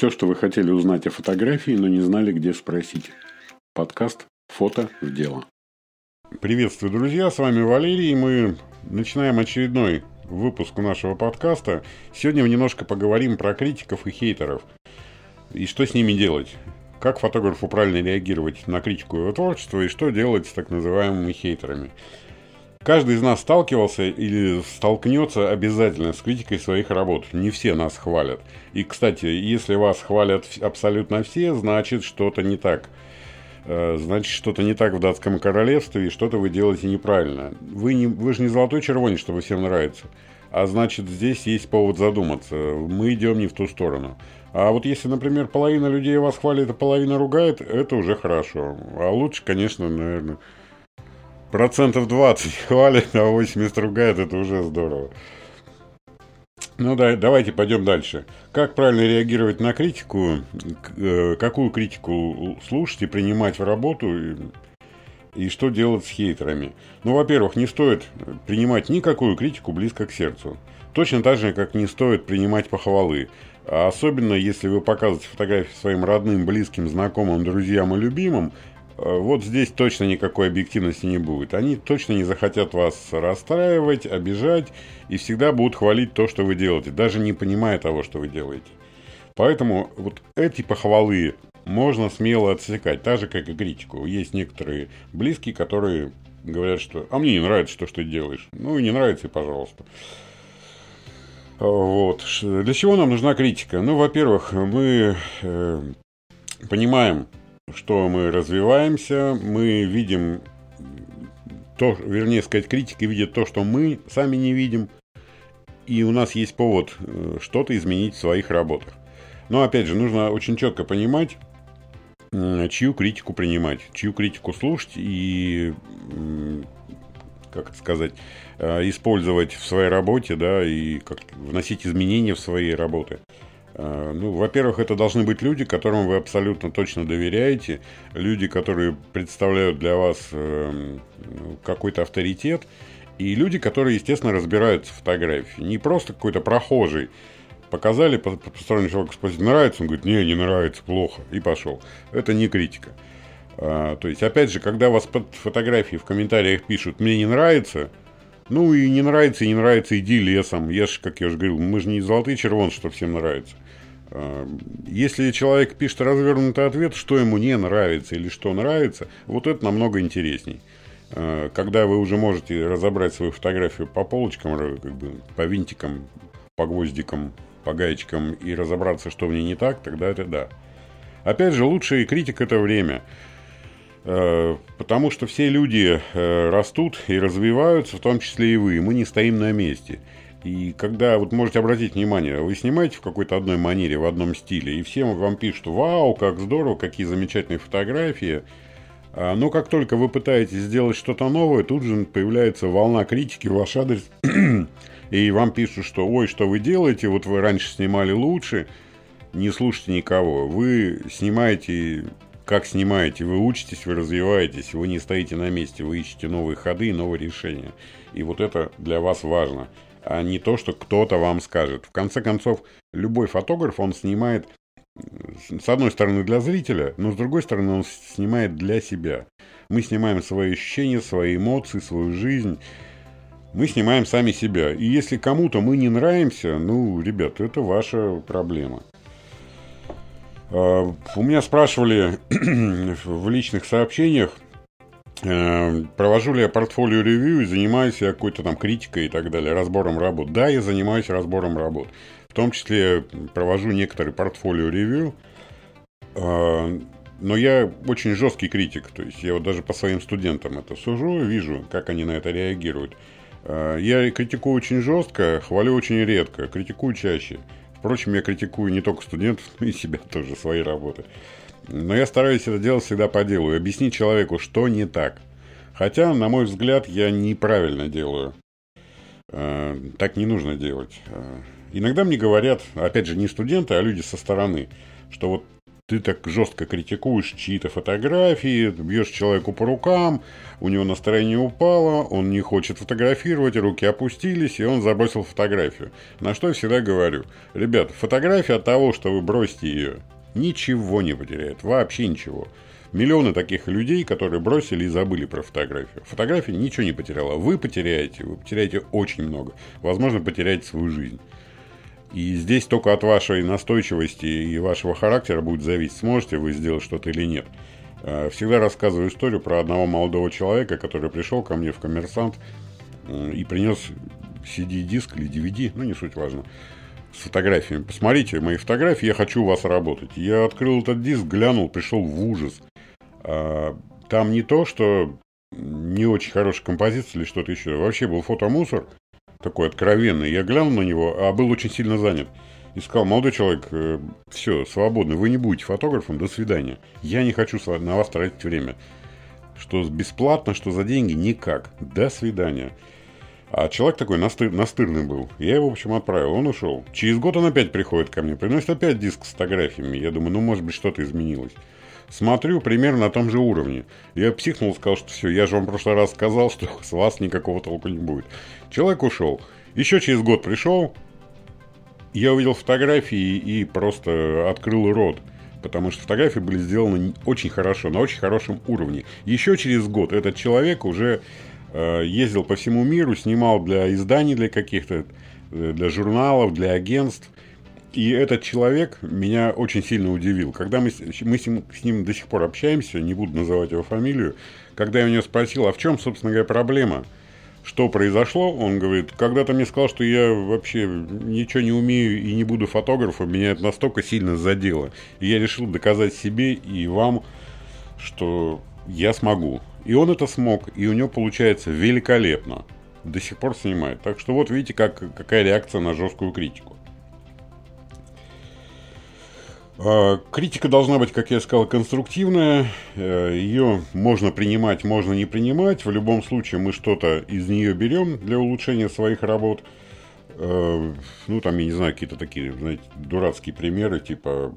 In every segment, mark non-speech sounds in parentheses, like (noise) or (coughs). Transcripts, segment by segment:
Все, что вы хотели узнать о фотографии, но не знали, где спросить. Подкаст «Фото в дело». Приветствую, друзья, с вами Валерий, и мы начинаем очередной выпуск нашего подкаста. Сегодня мы немножко поговорим про критиков и хейтеров, и что с ними делать. Как фотографу правильно реагировать на критику его творчества, и что делать с так называемыми хейтерами. Каждый из нас сталкивался или столкнется обязательно с критикой своих работ. Не все нас хвалят. И, кстати, если вас хвалят абсолютно все, значит что-то не так. Э, значит, что-то не так в датском королевстве, и что-то вы делаете неправильно. Вы, не, вы же не золотой червонец, чтобы всем нравится. А значит, здесь есть повод задуматься. Мы идем не в ту сторону. А вот если, например, половина людей вас хвалит, а половина ругает, это уже хорошо. А лучше, конечно, наверное, процентов 20 (laughs) хвалит, а 80 ругает, это уже здорово. Ну да, давайте пойдем дальше. Как правильно реагировать на критику, э, какую критику слушать и принимать в работу, и что делать с хейтерами. Ну, во-первых, не стоит принимать никакую критику близко к сердцу. Точно так же, как не стоит принимать похвалы. А особенно, если вы показываете фотографии своим родным, близким, знакомым, друзьям и любимым, вот здесь точно никакой объективности не будет. Они точно не захотят вас расстраивать, обижать и всегда будут хвалить то, что вы делаете, даже не понимая того, что вы делаете. Поэтому вот эти похвалы можно смело отсекать, так же, как и критику. Есть некоторые близкие, которые говорят, что «а мне не нравится то, что ты делаешь». Ну и не нравится, и пожалуйста. Вот. Для чего нам нужна критика? Ну, во-первых, мы э, понимаем, что мы развиваемся, мы видим то, вернее сказать, критики видят то, что мы сами не видим, и у нас есть повод э, что-то изменить в своих работах. Но опять же, нужно очень четко понимать, чью критику принимать, чью критику слушать и, как это сказать, э, использовать в своей работе, да, и как вносить изменения в свои работы. А, ну, во-первых, это должны быть люди, которым вы абсолютно точно доверяете, люди, которые представляют для вас э, какой-то авторитет, и люди, которые, естественно, разбираются в фотографии. Не просто какой-то прохожий. Показали, посторонний человек спросить, нравится? Он говорит, не, не нравится, плохо, и пошел. Это не критика. А, то есть, опять же, когда вас под фотографии в комментариях пишут, мне не нравится, ну и не нравится, и не нравится, иди лесом. Я же, как я уже говорил, мы же не золотые червон, что всем нравится. Если человек пишет развернутый ответ, что ему не нравится или что нравится, вот это намного интересней. А, когда вы уже можете разобрать свою фотографию по полочкам, как бы, по винтикам, по гвоздикам, по гаечкам и разобраться, что в ней не так, тогда это да. Опять же, лучший критик – это время. А, потому что все люди э, растут и развиваются, в том числе и вы. Мы не стоим на месте. И когда, вот можете обратить внимание, вы снимаете в какой-то одной манере, в одном стиле, и всем вам пишут, вау, как здорово, какие замечательные фотографии. А, но как только вы пытаетесь сделать что-то новое, тут же появляется волна критики в ваш адрес, (clears throat) и вам пишут, что ой, что вы делаете, вот вы раньше снимали лучше, не слушайте никого. Вы снимаете, как снимаете, вы учитесь, вы развиваетесь, вы не стоите на месте, вы ищете новые ходы и новые решения. И вот это для вас важно а не то, что кто-то вам скажет. В конце концов, любой фотограф, он снимает, с одной стороны, для зрителя, но с другой стороны, он снимает для себя. Мы снимаем свои ощущения, свои эмоции, свою жизнь. Мы снимаем сами себя. И если кому-то мы не нравимся, ну, ребят, это ваша проблема. А, у меня спрашивали (clears throat) в личных сообщениях, провожу ли я портфолио ревью и занимаюсь я какой-то там критикой и так далее, разбором работ. Да, я занимаюсь разбором работ. В том числе провожу некоторые портфолио ревью. Э, но я очень жесткий критик. То есть я вот даже по своим студентам это сужу, вижу, как они на это реагируют. Э, я критикую очень жестко, хвалю очень редко, критикую чаще. Впрочем, я критикую не только студентов, но и себя тоже, свои работы. Но я стараюсь это делать всегда по делу и объяснить человеку, что не так. Хотя, на мой взгляд, я неправильно делаю. Э, так не нужно делать. Э, иногда мне говорят, опять же, не студенты, а люди со стороны, что вот ты так жестко критикуешь чьи-то фотографии, бьешь человеку по рукам, у него настроение упало, он не хочет фотографировать, руки опустились, и он забросил фотографию. На что я всегда говорю, ребят, фотография от того, что вы бросите ее, ничего не потеряет, вообще ничего. Миллионы таких людей, которые бросили и забыли про фотографию. Фотография ничего не потеряла. Вы потеряете, вы потеряете очень много. Возможно, потеряете свою жизнь. И здесь только от вашей настойчивости и вашего характера будет зависеть, сможете вы сделать что-то или нет. Э, всегда рассказываю историю про одного молодого человека, который пришел ко мне в коммерсант э, и принес CD-диск или DVD, ну не суть важно, с фотографиями. Посмотрите мои фотографии, я хочу у вас работать. Я открыл этот диск, глянул, пришел в ужас. А, там не то, что не очень хорошая композиция или что-то еще. Вообще был фотомусор – такой откровенный. Я глянул на него, а был очень сильно занят. И сказал, молодой человек, э, все, свободно, вы не будете фотографом, до свидания. Я не хочу на вас тратить время. Что бесплатно, что за деньги, никак. До свидания. А человек такой настыр, настырный был. Я его, в общем, отправил. Он ушел. Через год он опять приходит ко мне, приносит опять диск с фотографиями. Я думаю, ну, может быть, что-то изменилось. Смотрю примерно на том же уровне. Я психнул, сказал, что все, я же вам в прошлый раз сказал, что (laughs) с вас никакого толку не будет. Человек ушел. Еще через год пришел, я увидел фотографии и просто открыл рот. Потому что фотографии были сделаны очень хорошо, на очень хорошем уровне. Еще через год этот человек уже э, ездил по всему миру, снимал для изданий, для каких-то, э, для журналов, для агентств. И этот человек меня очень сильно удивил. Когда мы, мы с, ним, с ним до сих пор общаемся, не буду называть его фамилию, когда я у него спросил, а в чем, собственно говоря, проблема? Что произошло? Он говорит, когда-то мне сказал, что я вообще ничего не умею и не буду фотографом, меня это настолько сильно задело. И я решил доказать себе и вам, что я смогу. И он это смог, и у него получается великолепно. До сих пор снимает. Так что вот видите, как, какая реакция на жесткую критику. Критика должна быть, как я сказал, конструктивная. Э, Ее можно принимать, можно не принимать. В любом случае мы что-то из нее берем для улучшения своих работ. Э, ну, там, я не знаю, какие-то такие, знаете, дурацкие примеры, типа,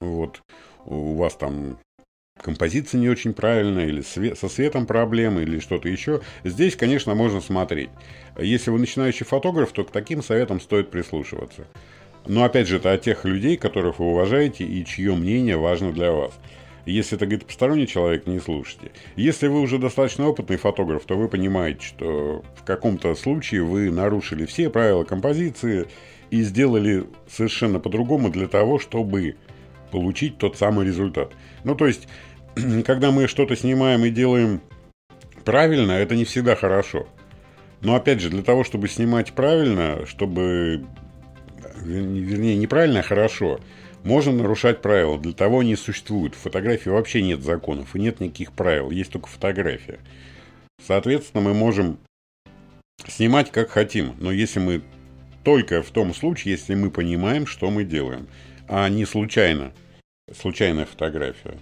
вот, у вас там композиция не очень правильная, или со светом проблемы, или что-то еще. Здесь, конечно, можно смотреть. Если вы начинающий фотограф, то к таким советам стоит прислушиваться. Но опять же, это от тех людей, которых вы уважаете и чье мнение важно для вас. Если это говорит посторонний человек, не слушайте. Если вы уже достаточно опытный фотограф, то вы понимаете, что в каком-то случае вы нарушили все правила композиции и сделали совершенно по-другому для того, чтобы получить тот самый результат. Ну, то есть, (clears throat) когда мы что-то снимаем и делаем правильно, это не всегда хорошо. Но опять же, для того, чтобы снимать правильно, чтобы вернее, неправильно, а хорошо. Можно нарушать правила, для того они существуют. В фотографии вообще нет законов и нет никаких правил, есть только фотография. Соответственно, мы можем снимать как хотим, но если мы только в том случае, если мы понимаем, что мы делаем, а не случайно, случайная фотография.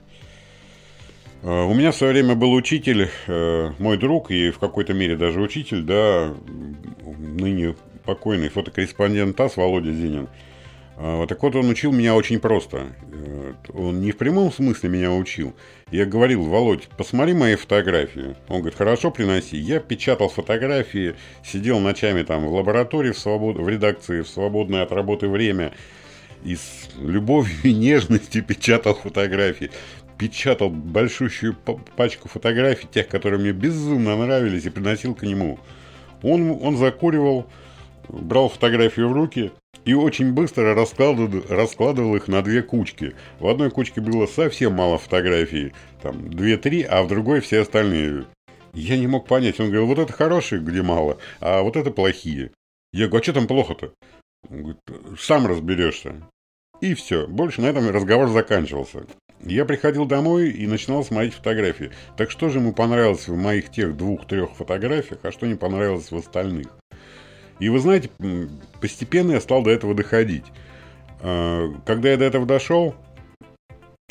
Э, у меня в свое время был учитель, э, мой друг и в какой-то мере даже учитель, да, ныне покойный фотокорреспондент ТАСС Володя Зинин. А, так вот он учил меня очень просто. Э, он не в прямом смысле меня учил. Я говорил, Володь, посмотри мои фотографии. Он говорит, хорошо, приноси. Я печатал фотографии, сидел ночами там в лаборатории, в, свобод... в редакции, в свободное от работы время. И с любовью и нежностью (laughs) печатал фотографии. Печатал большущую пачку фотографий, тех, которые мне безумно нравились, и приносил к нему. Он, он закуривал, брал фотографию в руки и очень быстро раскладывал, раскладывал их на две кучки. В одной кучке было совсем мало фотографий, там две-три, а в другой все остальные. Я не мог понять, он говорил, вот это хорошие, где мало, а вот это плохие. Я говорю, а что там плохо-то? Он говорит, сам разберешься. И все, больше на этом разговор заканчивался. Я приходил домой и начинал смотреть фотографии. Так что же ему понравилось в моих тех двух-трех фотографиях, а что не понравилось в остальных? И вы знаете, постепенно я стал до этого доходить. А, когда я до этого дошел,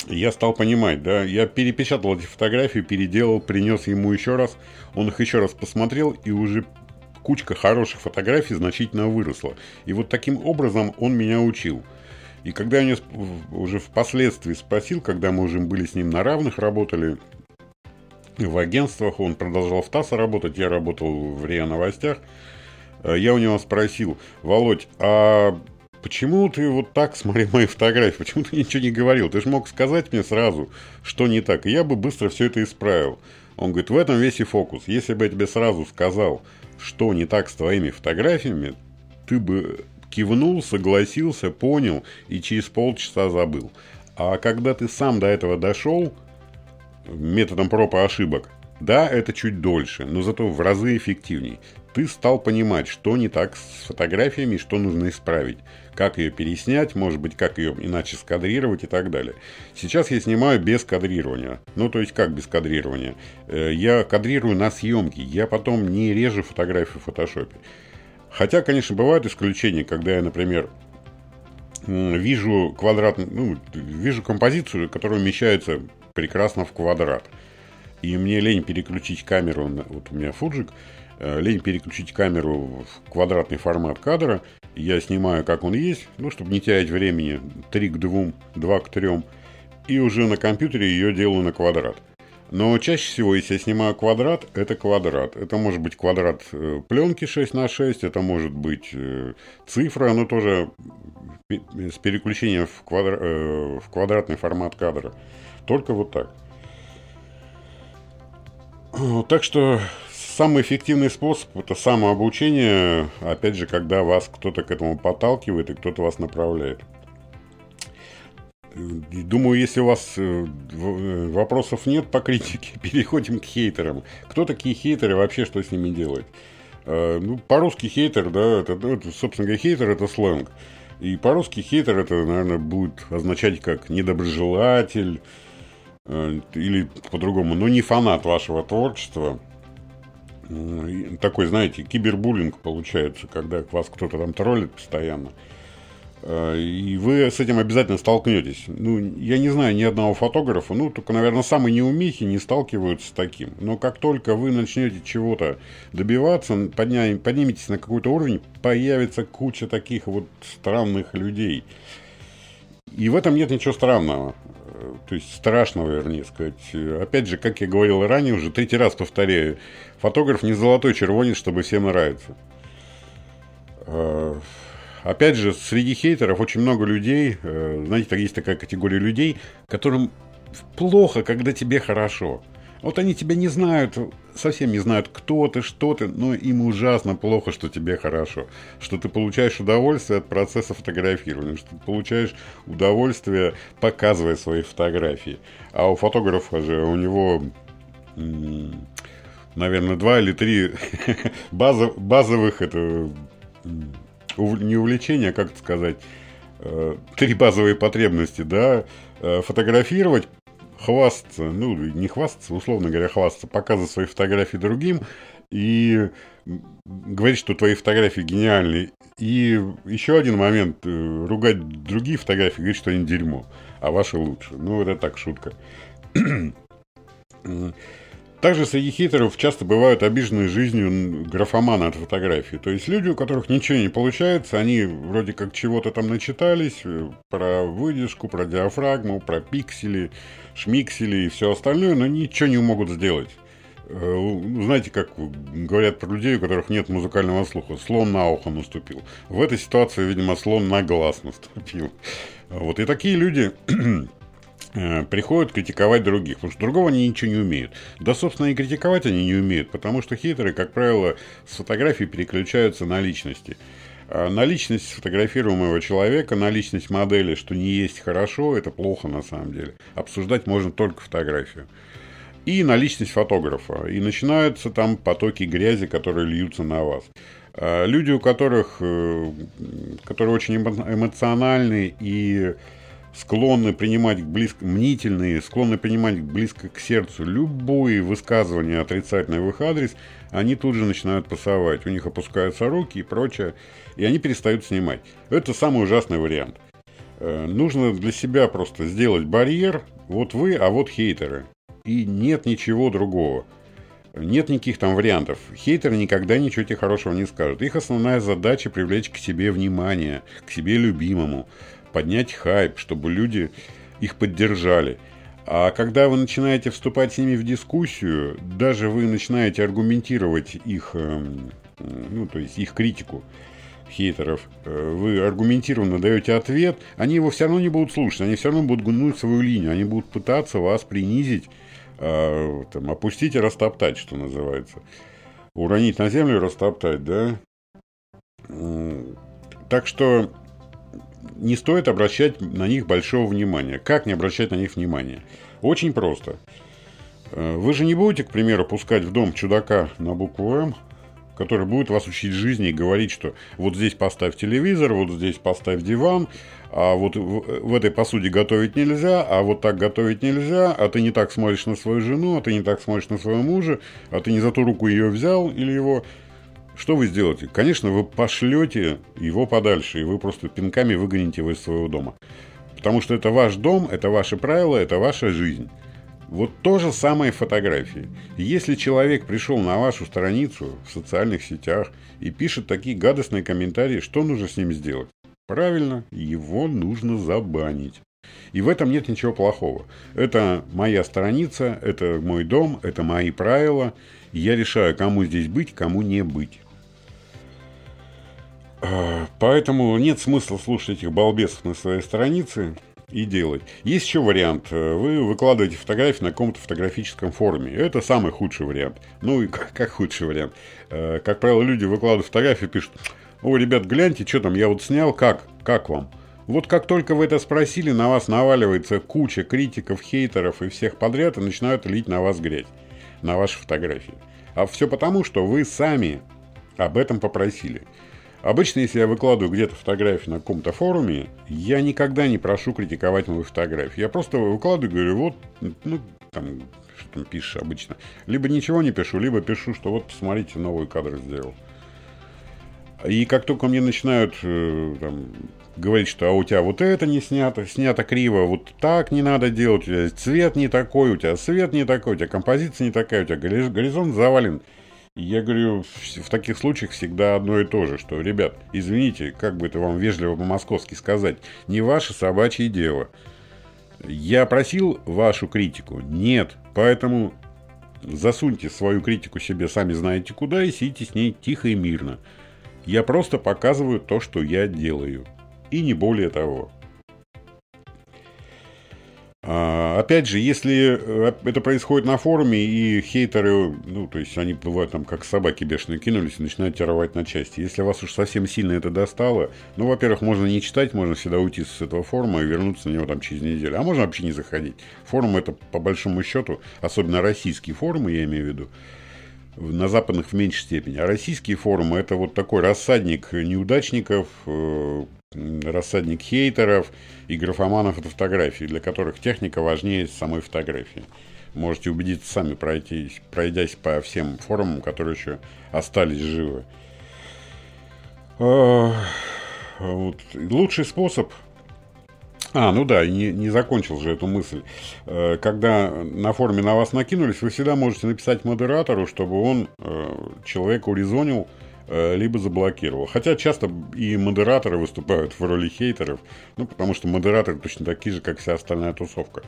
я стал понимать, да, я перепечатал эти фотографии, переделал, принес ему еще раз, он их еще раз посмотрел, и уже кучка хороших фотографий значительно выросла. И вот таким образом он меня учил. И когда я уже впоследствии спросил, когда мы уже были с ним на равных, работали в агентствах, он продолжал в ТАСС работать, я работал в РИА Новостях, я у него спросил, Володь, а почему ты вот так смотри мои фотографии, почему ты ничего не говорил? Ты же мог сказать мне сразу, что не так, и я бы быстро все это исправил. Он говорит, в этом весь и фокус. Если бы я тебе сразу сказал, что не так с твоими фотографиями, ты бы кивнул, согласился, понял и через полчаса забыл. А когда ты сам до этого дошел методом проб и ошибок, да, это чуть дольше, но зато в разы эффективней. Ты стал понимать, что не так с фотографиями, что нужно исправить. Как ее переснять, может быть, как ее иначе скадрировать и так далее. Сейчас я снимаю без кадрирования. Ну, то есть, как без кадрирования? Э, я кадрирую на съемке. Я потом не режу фотографию в фотошопе. Хотя, конечно, бывают исключения, когда я, например, вижу квадрат, ну, вижу композицию, которая умещается прекрасно в квадрат. И мне лень переключить камеру, вот у меня фуджик, лень переключить камеру в квадратный формат кадра. Я снимаю, как он есть, ну, чтобы не терять времени, 3 к 2, 2 к 3. И уже на компьютере ее делаю на квадрат. Но чаще всего, если я снимаю квадрат, это квадрат. Это может быть квадрат э, пленки 6 на 6, это может быть э, цифра, но тоже с переключением в, квадра... Э, в квадратный формат кадра. Только вот так. Так что самый эффективный способ – это самообучение, опять же, когда вас кто-то к этому подталкивает и кто-то вас направляет. Думаю, если у вас э, э, вопросов нет по критике, (laughs) переходим к хейтерам. Кто такие хейтеры, вообще что с ними делать? Э, ну, по-русски хейтер, да, ну, это, собственно говоря, хейтер это сленг. И по-русски хейтер это, наверное, будет означать как недоброжелатель или по-другому, но не фанат вашего творчества. Такой, знаете, кибербуллинг получается, когда вас кто-то там троллит постоянно. Э, и вы с этим обязательно столкнетесь. Ну, я не знаю ни одного фотографа, ну, только, наверное, самые неумехи не сталкиваются с таким. Но как только вы начнете чего-то добиваться, подням, подниметесь на какой-то уровень, появится куча таких вот странных людей. И в этом нет ничего странного. То есть страшного, вернее сказать. Опять же, как я говорил ранее, уже третий раз повторяю, фотограф не золотой червонец, чтобы всем нравиться. Э, Опять же, среди хейтеров очень много людей, э, знаете, есть такая категория людей, которым плохо, когда тебе хорошо. Вот они тебя не знают, совсем не знают, кто ты, что ты, но им ужасно плохо, что тебе хорошо. Что ты получаешь удовольствие от процесса фотографирования, что ты получаешь удовольствие, показывая свои фотографии. А у фотографа же у него, наверное, два или три (laughs) базовых это не увлечение, а как это сказать, э, три базовые потребности, да, э, фотографировать, хвастаться, ну, не хвастаться, условно говоря, хвастаться, показывать свои фотографии другим и говорить, что твои фотографии гениальные. И еще один момент, э, ругать другие фотографии, говорить, что они дерьмо, а ваши лучше. Ну, это так, шутка. (clears throat) Также среди хейтеров часто бывают обиженные жизнью графоманы от фотографии. То есть люди, у которых ничего не получается, они вроде как чего-то там начитались э, про выдержку, про диафрагму, про пиксели, шмиксели и все остальное, но ничего не могут сделать. Э, ну, знаете, как говорят про людей, у которых нет музыкального слуха. Слон на ухо наступил. В этой ситуации, видимо, слон на глаз (laughs) наступил. Вот и такие люди (clears throat) приходят критиковать других, потому что другого они ничего не умеют. Да, собственно, и критиковать они не умеют, потому что хейтеры, как правило, с фотографий переключаются на личности. А на личность сфотографируемого человека, на личность модели, что не есть хорошо, это плохо на самом деле. Обсуждать можно только фотографию. И на личность фотографа. И начинаются там потоки грязи, которые льются на вас. А люди, у которых, э, которые очень эмоциональны и склонны принимать близко, мнительные, склонны принимать близко к сердцу любые высказывания отрицательные в их адрес, они тут же начинают пасовать. У них опускаются руки и прочее, и они перестают снимать. Это самый ужасный вариант. Э, нужно для себя просто сделать барьер, вот вы, а вот хейтеры. И нет ничего другого. Нет никаких там вариантов. Хейтеры никогда ничего тебе хорошего не скажут. Их основная задача привлечь к себе внимание, к себе любимому поднять хайп, чтобы люди их поддержали. А когда вы начинаете вступать с ними в дискуссию, даже вы начинаете аргументировать их, эм, ну, то есть их критику, хейтеров, э, вы аргументированно даете ответ, они его все равно не будут слушать, они все равно будут гнуть свою линию, они будут пытаться вас принизить, э, там, опустить и растоптать, что называется. Уронить на землю и растоптать, да? Так что не стоит обращать на них большого внимания. Как не обращать на них внимания? Очень просто. Э, вы же не будете, к примеру, пускать в дом чудака на букву «М», который будет вас учить жизни и говорить, что вот здесь поставь телевизор, вот здесь поставь диван, а вот в, в этой посуде готовить нельзя, а вот так готовить нельзя, а ты не так смотришь на свою жену, а ты не так смотришь на своего мужа, а ты не за ту руку ее взял или его. Что вы сделаете? Конечно, вы пошлете его подальше, и вы просто пинками выгоните его из своего дома. Потому что это ваш дом, это ваши правила, это ваша жизнь. Вот то же самое фотографии. Если человек пришел на вашу страницу в социальных сетях и пишет такие гадостные комментарии, что нужно с ним сделать? Правильно, его нужно забанить. И в этом нет ничего плохого. Это моя страница, это мой дом, это мои правила. Я решаю, кому здесь быть, кому не быть. А, поэтому нет смысла слушать этих балбесов на своей странице и делать. Есть еще вариант. Вы выкладываете фотографии на каком-то фотографическом форуме. Это самый худший вариант. Ну и как, как худший вариант? Э, как правило, люди выкладывают фотографии, пишут, о, ребят, гляньте, что там, я вот снял, как? Как вам? Вот как только вы это спросили, на вас наваливается куча критиков, хейтеров и всех подряд и начинают лить на вас грязь, на ваши фотографии. А все потому, что вы сами об этом попросили. Обычно, если я выкладываю где-то фотографии на каком-то форуме, я никогда не прошу критиковать мою фотографию. Я просто выкладываю и говорю, вот, ну, там, что там пишешь обычно. Либо ничего не пишу, либо пишу, что вот, посмотрите, новый кадр сделал. И как только мне начинают э, там, говорить, что а у тебя вот это не снято, снято криво, вот так не надо делать, у тебя цвет не такой, у тебя свет не такой, у тебя композиция не такая, у тебя горизонт завален – я говорю, в таких случаях всегда одно и то же, что, ребят, извините, как бы это вам вежливо по-московски сказать, не ваше собачье дело. Я просил вашу критику? Нет. Поэтому засуньте свою критику себе сами знаете куда и сидите с ней тихо и мирно. Я просто показываю то, что я делаю. И не более того. А, опять же, если э, это происходит на форуме, и хейтеры, ну, то есть они бывают там как собаки бешеные кинулись и начинают тебя рвать на части. Если вас уж совсем сильно это достало, ну, во-первых, можно не читать, можно всегда уйти с этого форума и вернуться на него там через неделю. А можно вообще не заходить. Форум это, по большому счету, особенно российские форумы, я имею в виду, на западных в меньшей степени. А российские форумы это вот такой рассадник неудачников, э, рассадник хейтеров и графоманов от фотографии, для которых техника важнее самой фотографии. Можете убедиться сами, пройтись, пройдясь по всем форумам, которые еще остались живы. А, вот. Лучший способ а, ну да, не, не закончил же эту мысль. Э, когда на форуме на вас накинулись, вы всегда можете написать модератору, чтобы он э, человека урезонил, либо заблокировал. Хотя часто и модераторы выступают в роли хейтеров, ну, потому что модераторы точно такие же, как вся остальная тусовка.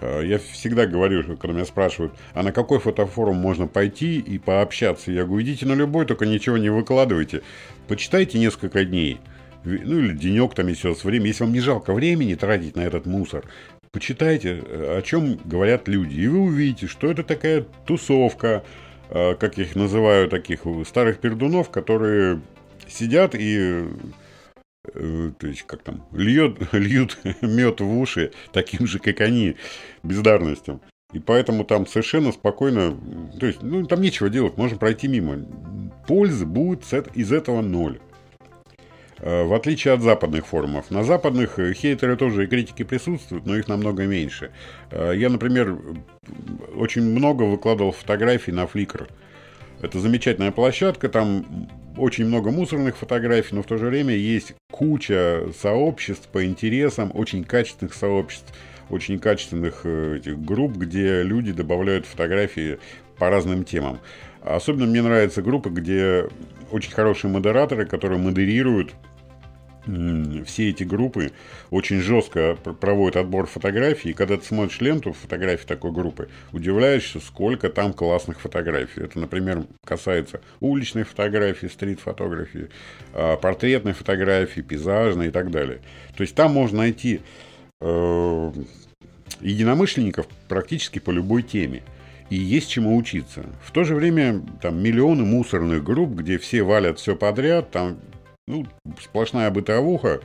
Э, я всегда говорю, когда меня спрашивают, а на какой фотофорум можно пойти и пообщаться? Я говорю, идите на любой, только ничего не выкладывайте. Почитайте несколько дней. Ну, или денек там, если у вас время. Если вам не жалко времени тратить на этот мусор, почитайте, э, о чем говорят люди. И вы увидите, что это такая тусовка, Э, как я их называю, таких старых пердунов, которые сидят и э, то есть, как там, льет, (laughs) льют мед в уши таким же, как они, бездарностям. И поэтому там совершенно спокойно, то есть, ну, там нечего делать, можно пройти мимо. Пользы будет из этого ноль. Э, в отличие от западных форумов. На западных э, хейтеры тоже и критики присутствуют, но их намного меньше. Э, я, например, очень много выкладывал фотографий на Flickr. Это замечательная площадка, там очень много мусорных фотографий, но в то же время есть куча сообществ по интересам, очень качественных сообществ, очень качественных этих групп, где люди добавляют фотографии по разным темам. Особенно мне нравятся группы, где очень хорошие модераторы, которые модерируют все эти группы очень жестко проводят отбор фотографий. И когда ты смотришь ленту фотографий такой группы, удивляешься, сколько там классных фотографий. Это, например, касается уличной фотографии, стрит-фотографии, а, портретной фотографии, пейзажной и так далее. То есть там можно найти э, единомышленников практически по любой теме. И есть чему учиться. В то же время там миллионы мусорных групп, где все валят все подряд, там ну, сплошная бытовуха.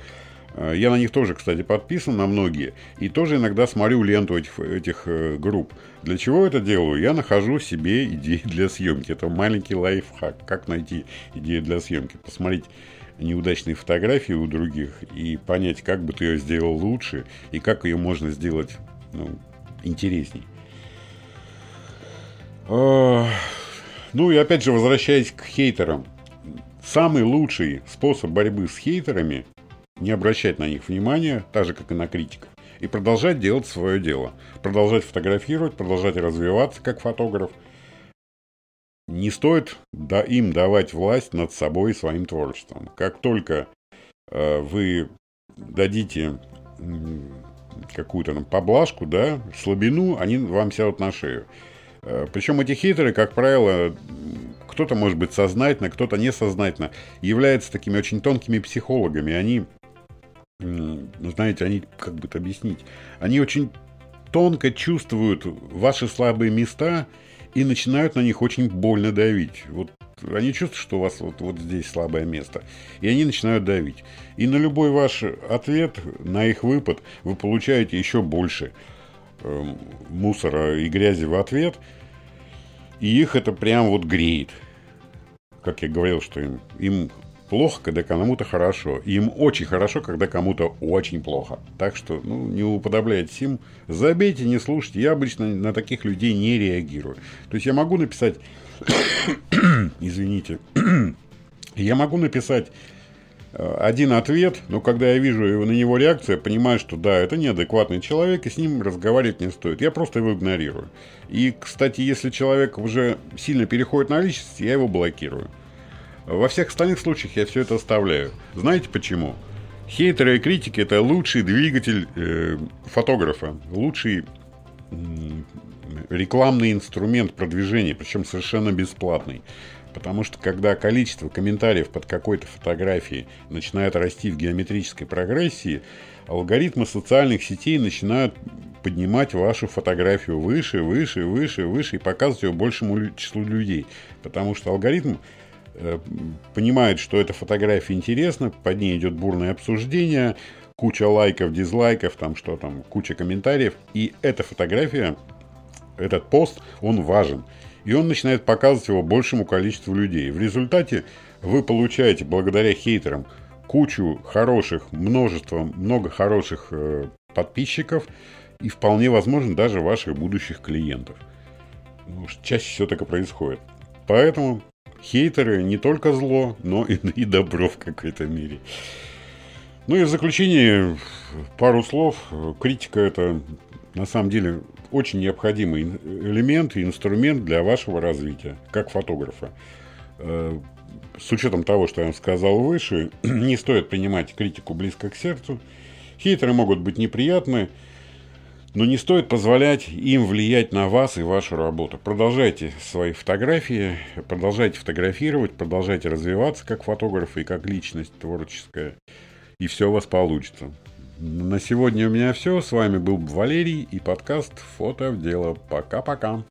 Э, я на них тоже, кстати, подписан, на многие. И тоже иногда смотрю ленту этих, этих э, групп. Для чего это делаю? Я нахожу себе идеи для съемки. Это маленький лайфхак. Как найти идею для съемки? Посмотреть неудачные фотографии у других и понять, как бы ты ее сделал лучше и как ее можно сделать ну, интересней. Ну и опять же, возвращаясь к хейтерам – Самый лучший способ борьбы с хейтерами – не обращать на них внимания, так же, как и на критиков, и продолжать делать свое дело. Продолжать фотографировать, продолжать развиваться как фотограф. Не стоит да, им давать власть над собой и своим творчеством. Как только э, вы дадите какую-то там поблажку, да, слабину, они вам сядут на шею. Э, Причем эти хейтеры, как правило, кто-то, может быть, сознательно, кто-то несознательно, являются такими очень тонкими психологами. Они, ну, знаете, они, как бы это объяснить, они очень тонко чувствуют ваши слабые места и начинают на них очень больно давить. Вот они чувствуют, что у вас вот, вот здесь слабое место, и они начинают давить. И на любой ваш ответ, на их выпад, вы получаете еще больше мусора и грязи в ответ, и их это прям вот греет как я говорил, что им, им плохо, когда кому-то хорошо. И им очень хорошо, когда кому-то очень плохо. Так что, ну, не уподобляйтесь им. Забейте, не слушайте. Я обычно на таких людей не реагирую. То есть я могу написать... (coughs) Извините. (coughs) я могу написать один ответ, но когда я вижу на него реакцию, я понимаю, что да, это неадекватный человек, и с ним разговаривать не стоит. Я просто его игнорирую. И, кстати, если человек уже сильно переходит на личность, я его блокирую. Во всех остальных случаях я все это оставляю. Знаете почему? Хейтеры и критики – это лучший двигатель э, фотографа, лучший э, рекламный инструмент продвижения, причем совершенно бесплатный. Потому что когда количество комментариев под какой-то фотографией начинает расти в геометрической прогрессии, алгоритмы социальных сетей начинают поднимать вашу фотографию выше, выше, выше, выше и показывать ее большему числу людей. Потому что алгоритм Э, понимает, что эта фотография интересна, под ней идет бурное обсуждение, куча лайков, дизлайков, там что там, куча комментариев. И эта фотография, этот пост, он важен. И он начинает показывать его большему количеству людей. В результате вы получаете, благодаря хейтерам, кучу хороших, множество, много хороших э, подписчиков и вполне возможно даже ваших будущих клиентов. Ну, чаще всего так и происходит. Поэтому Хейтеры не только зло, но и, (laughs) и добро в какой-то мере. Ну и в заключение пару слов. Критика это на самом деле очень необходимый элемент и инструмент для вашего развития, как фотографа. Э, с учетом того, что я вам сказал выше, (clears throat) не стоит принимать критику близко к сердцу. Хейтеры могут быть неприятны, но не стоит позволять им влиять на вас и вашу работу. Продолжайте свои фотографии, продолжайте фотографировать, продолжайте развиваться как фотограф и как личность творческая. И все у вас получится. На сегодня у меня все. С вами был Валерий и подкаст «Фото в дело». Пока-пока.